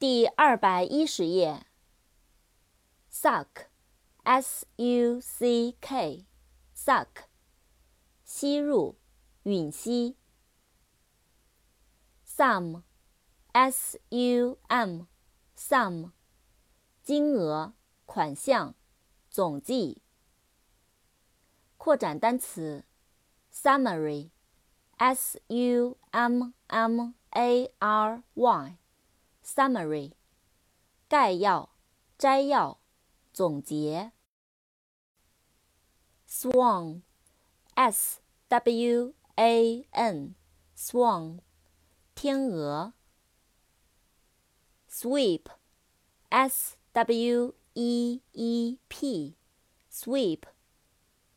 第二百一十页。suck，s-u-c-k，suck，吸入，吮吸。sum，s-u-m，sum，金额、款项、总计。扩展单词，summary，s u m m a r y summary，概要、摘要、总结。swan，s-w-a-n，swan，天鹅。sweep，s-w-e-e-p，sweep。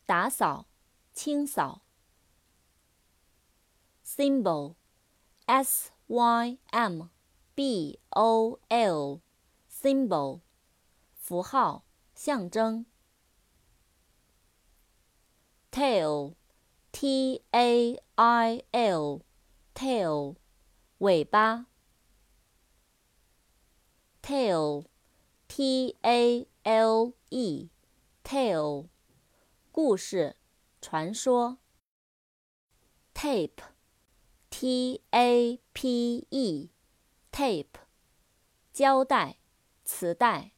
打扫，清扫。symbol，s y m b o l，symbol，符号，象征。tail，t a i l，tail，尾巴。Tail，T A L E，tail，。故事，传说。Tape，T A P E tape，胶带，磁带。